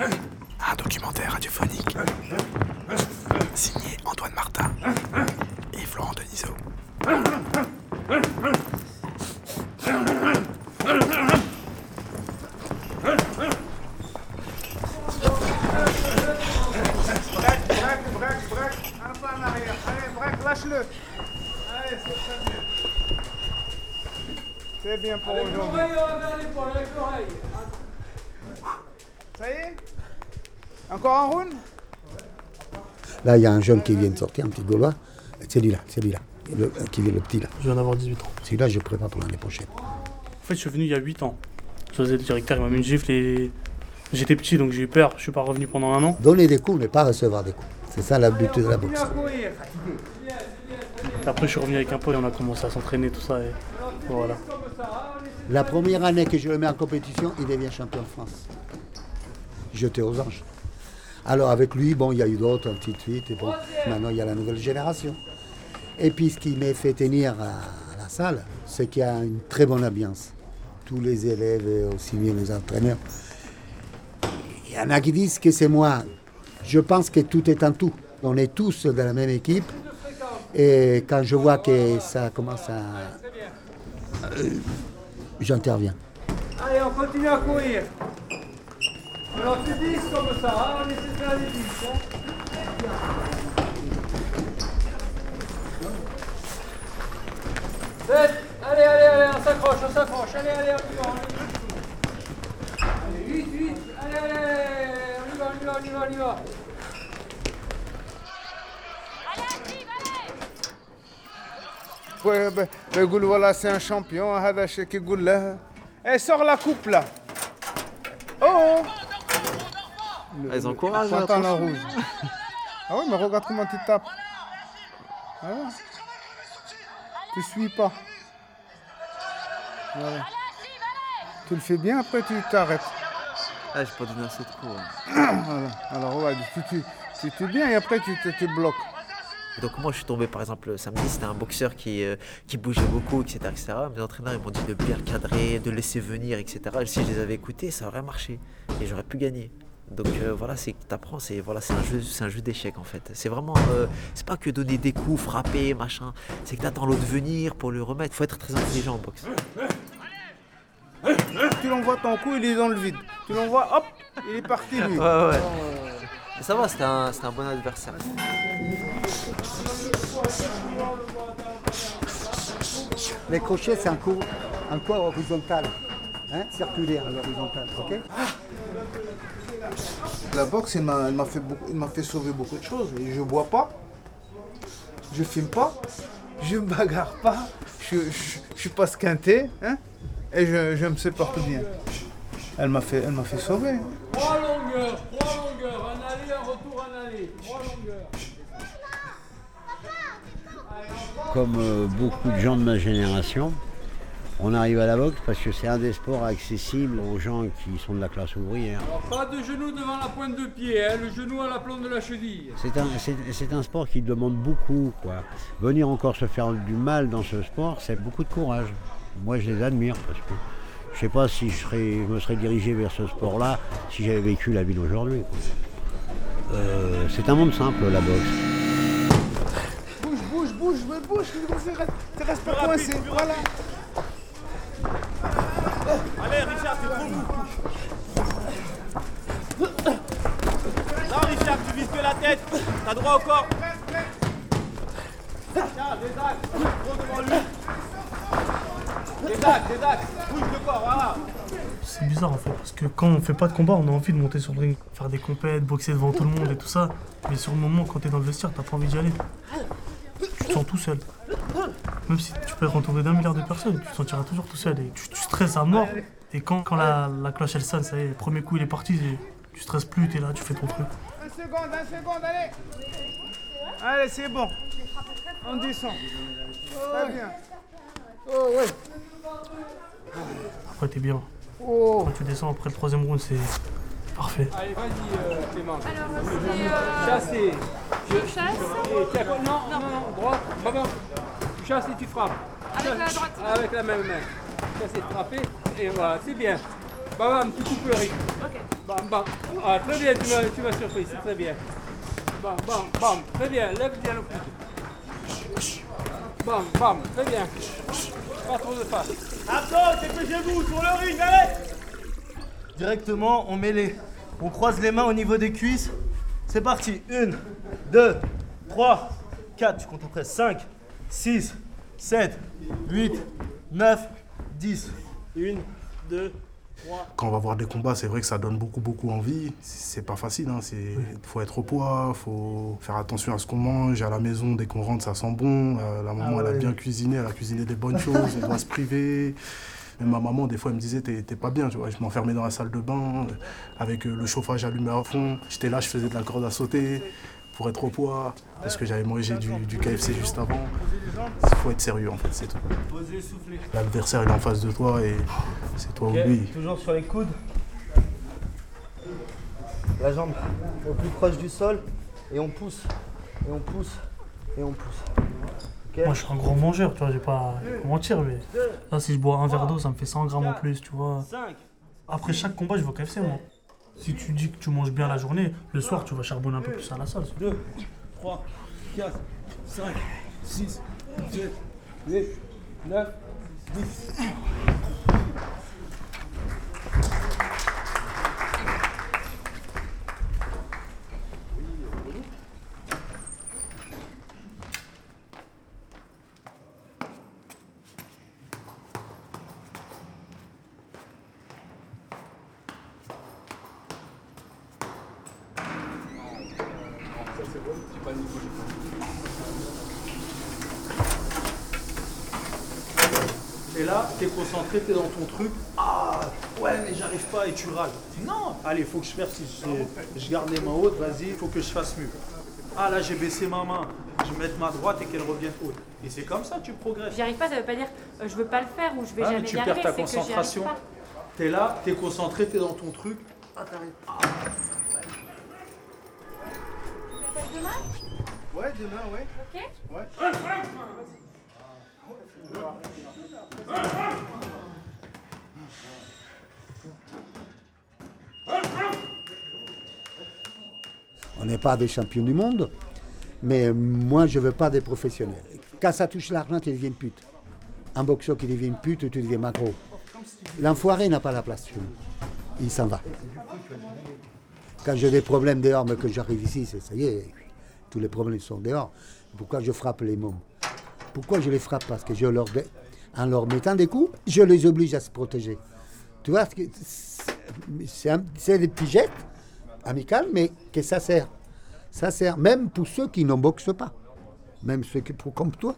Un documentaire radiophonique. Signé Antoine Martin et Florent Denisot. Lâche-le. Allez, c'est très bien. C'est bien pour aujourd'hui. Ça y est Encore un round Là, il y a un jeune qui vient de sortir, un petit Gaulois. C'est lui là, c'est lui là. Le- euh, qui vient le petit là. Je viens d'avoir 18 ans. Celui-là, je prépare pour l'année prochaine. En fait, je suis venu il y a 8 ans. José, le directeur, il m'a mis une gifle et j'étais petit donc j'ai eu peur. Je suis pas revenu pendant un an. Donner des coups, mais pas recevoir des coups. C'est ça la but de la boxe. après, je suis revenu avec un pote et on a commencé à s'entraîner, tout ça. Et voilà. La première année que je le mets en compétition, il devient champion de France. Jeté aux anges. Alors avec lui, bon, il y a eu d'autres, ainsi de suite. Et bon, maintenant, il y a la nouvelle génération. Et puis, ce qui m'a fait tenir à, la salle, c'est qu'il y a une très bonne ambiance. Tous les élèves aussi bien les entraîneurs. Il y en a qui disent que c'est moi. Je pense que tout est en tout. On est tous dans la même équipe. Et quand je vois que ça commence à... euh, J'interviens. Allez, on continue à courir. Alors tu 10 comme ça, hein, on essaie de faire les 10. Hein. Sept. Allez, allez, allez, on s'accroche, on s'accroche. Allez, allez, on y va, on y va. Allez, 8, 8. Allez, allez, allez, on y va, on y va, on y va, on y va. Ouais, ben, ben, يقول voilà c'est un champion هذا الشيء كيقول له Eh, sors la coupe là Oh Elles encouragent. Pantalon attention. rouge. Ah oui, mais regarde comment tu tapes. Ah ouais. Tu suis pas. Voilà. Tu le fais bien, après tu t'arrêtes. Ah, j'ai pas donné assez de coups. hein. Voilà. Alors ouais, tu, tu, tu, tu bien et après tu te tu bloques. Donc moi je suis tombé par exemple samedi, c'était un boxeur qui, euh, qui bougeait beaucoup, etc., etc. Mes entraîneurs ils m'ont dit de bien le cadrer, de laisser venir, etc. Et si je les avais écoutés, ça aurait marché et j'aurais pu gagner. Donc euh, voilà, c'est que t'apprends, c'est voilà, c'est un jeu, c'est un jeu d'échecs en fait. C'est vraiment, euh, c'est pas que donner des coups, frapper, machin. C'est que t'attends l'autre venir pour le remettre. Faut être très intelligent en boxe. Tu l'envoies ton coup, il est dans le vide. Tu l'envoies, hop, il est parti lui. Ouais ouais. Ça va, c'était un, un bon adversaire. Les crochets, c'est un coup, un coup horizontal, hein, circulaire à l'horizontale, ok? La boxe, il m'a fait, beaucoup- fait sauver beaucoup de choses. Et je bois pas, je fume pas, je me bagarre pas, je, je, je suis pas squinté, hein, et je, je me supporte bien. Elle m'a fait, elle m'a fait sauver. Trois longueurs, trois longueurs, un aller, un retour, un aller. Trois longueurs. comme euh, beaucoup de gens de ma génération, on arrive à la boxe parce que c'est un des sports accessibles aux gens qui sont de la classe ouvrière. Alors, pas de genou devant la pointe de pied, hein, le genou à la plante de la cheville. C'est un, c'est- c'est un sport qui demande beaucoup. Quoi. Venir encore se faire du mal dans ce sport, c'est beaucoup de courage. Moi, je les admire parce que je ne sais pas si je, serais, je me serais dirigé vers ce sport-là si j'avais vécu la vie d'aujourd'hui. quoi. Euh, c'est un monde simple, la boxe. Bouge, bouge, bouge, bouge, tu restes, tu restes pas coincé, voilà. Allez, Richard, t'es trop mou. Non, Richard, tu vises que la tête. T'as droit au. Tiens. C'est bizarre en fait, parce que quand on fait pas de combat, on a envie de monter sur le ring, faire des compètes, boxer devant tout le monde et tout ça. Mais sur le moment, quand t'es dans le vestiaire, t'as pas envie d'y aller. Tu te sens tout seul. Même si tu peux être entouré d'un milliard de personnes, tu te sentiras toujours tout seul et tu, stresses à mort. Et quand, la, cloche elle sonne, ça y est, le premier coup il est parti, tu stresses plus, t'es là, tu fais ton truc. Seconde, un seconde, allez. Allez, c'est bon. On descend. Très bien. Oh, ouais. Après t'es bien. Oh. Quand tu descends après le troisième round, c'est parfait. Allez, vas-y, euh, Clément. Chasser. Je chasse tiens, non, non, non, droite, bravo. Tu chasses et tu frappes. Avec la droite Avec la même main. Chasser, frapper, et voilà, c'est bien. Bam, bam, tu coupes le rythme. Bam, bam. Ah, très bien, tu m'as, tu m'as surpris, c'est très bien. Bam, bam, bam. Très bien, lève bien le coude. Bam, bam, très bien. Pas trop de face. Abdon, dépêchez-vous sur le ring, allez Directement, on met les. On croise les mains au niveau des cuisses. C'est parti. 1, 2, 3, 4, je compte après. 5, 6, 7, 8, 9, 10. 1, 2, Quand on va voir des combats, c'est vrai que ça donne beaucoup, beaucoup envie. C'est pas facile, hein. Il faut être au poids, faut faire attention à ce qu'on mange. À la maison, dès qu'on rentre, ça sent bon. Euh, la maman, Ah elle a bien cuisiné, elle a cuisiné des bonnes choses, on doit se priver. Même ma maman, des fois, elle me disait, t'es t'es pas bien, tu vois. Je m'enfermais dans la salle de bain, euh, avec euh, le chauffage allumé à fond. J'étais là, je faisais de la corde à sauter pour être au poids, parce que j'avais mangé du, du KFC juste avant. Il faut être sérieux, en fait, c'est tout. L'adversaire, il est en face de toi et c'est toi Ok, ou lui. Toujours sur les coudes. La jambe au plus proche du sol. Et on pousse. Et on pousse. Et on pousse. Moi, je suis un gros mangeur, tu vois, j'ai pas mentir, mais là, si je bois un verre d'eau, ça me fait 100 grammes en plus, tu vois. 5. Après chaque combat, je vais au KFC, moi. Si tu dis que tu manges bien la journée, le soir, tu vas charbonner un peu plus à la salle. 2, 3, 4, 5, 6, 7, 8, 9, 10. Et là, t'es concentré, t'es dans ton truc. Ah, ouais, mais j'arrive pas et tu râles. Non, allez, faut que je persiste. Je, je garde les mains hautes, vas-y, faut que je fasse mieux. Ah, là, j'ai baissé ma main. Je vais mettre ma droite et qu'elle revienne haute. Et c'est comme ça que tu progresses. J'y arrive pas, ça veut pas dire euh, je veux pas le faire ou je vais Ah, mais jamais tu y perds arriver, ta concentration. pas. T'es là, t'es concentré, t'es dans ton truc. Ah, t'arrives. Ouais, demain, ouais. Ok On n'est pas des champions du monde, mais moi, je ne veux pas des professionnels. Quand ça touche l'argent, tu deviens une pute. Un boxeur qui devient une pute, tu deviens macro. L'enfoiré n'a pas la place chez nous. Il s'en va. Quand j'ai des problèmes dehors, mais que j'arrive ici, c'est ça y est, tous les problèmes sont dehors. Pourquoi je frappe les mômes? Pourquoi je les frappe? Parce que je leur, en leur mettant des coups, je les oblige à se protéger. Tu vois, c'est des pigettes amicales, mais que ça sert. Ça sert même pour ceux qui ne boxent pas. Même ceux qui, pour, comme toi.